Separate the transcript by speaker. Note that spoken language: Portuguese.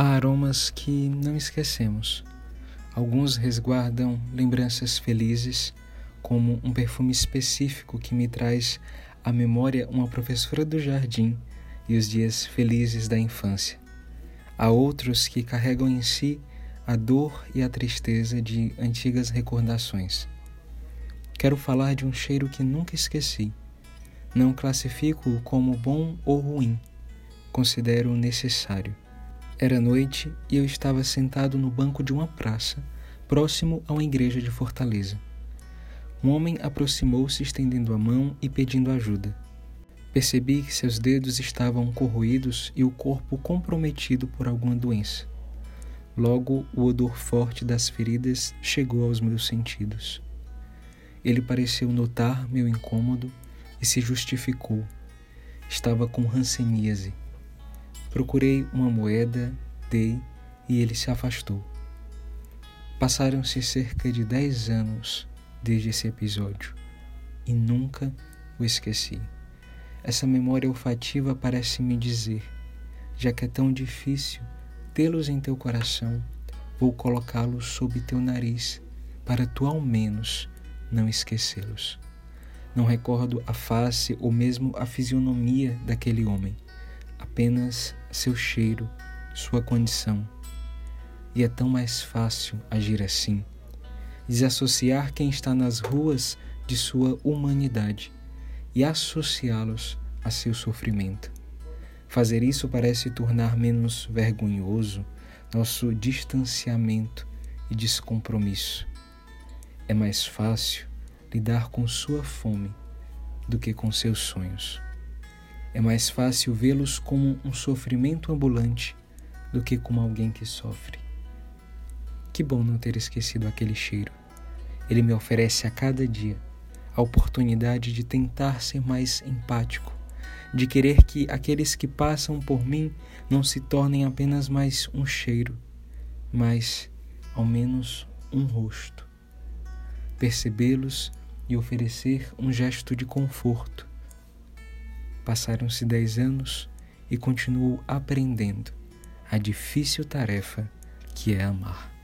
Speaker 1: Há aromas que não esquecemos. Alguns resguardam lembranças felizes, como um perfume específico que me traz à memória uma professora do jardim e os dias felizes da infância. Há outros que carregam em si a dor e a tristeza de antigas recordações. Quero falar de um cheiro que nunca esqueci. Não classifico-o como bom ou ruim, considero necessário. Era noite e eu estava sentado no banco de uma praça, próximo a uma igreja de Fortaleza. Um homem aproximou-se estendendo a mão e pedindo ajuda. Percebi que seus dedos estavam corroídos e o corpo comprometido por alguma doença. Logo, o odor forte das feridas chegou aos meus sentidos. Ele pareceu notar meu incômodo e se justificou. Estava com ranceníase. Procurei uma moeda, dei e ele se afastou. Passaram-se cerca de dez anos desde esse episódio e nunca o esqueci. Essa memória olfativa parece me dizer: já que é tão difícil tê-los em teu coração, vou colocá-los sob teu nariz, para tu ao menos não esquecê-los. Não recordo a face ou mesmo a fisionomia daquele homem apenas seu cheiro, sua condição. E é tão mais fácil agir assim, desassociar quem está nas ruas de sua humanidade e associá-los a seu sofrimento. Fazer isso parece tornar menos vergonhoso nosso distanciamento e descompromisso. É mais fácil lidar com sua fome do que com seus sonhos. É mais fácil vê-los como um sofrimento ambulante do que como alguém que sofre. Que bom não ter esquecido aquele cheiro. Ele me oferece a cada dia a oportunidade de tentar ser mais empático, de querer que aqueles que passam por mim não se tornem apenas mais um cheiro, mas ao menos um rosto. Percebê-los e oferecer um gesto de conforto Passaram-se dez anos e continuou aprendendo a difícil tarefa que é amar.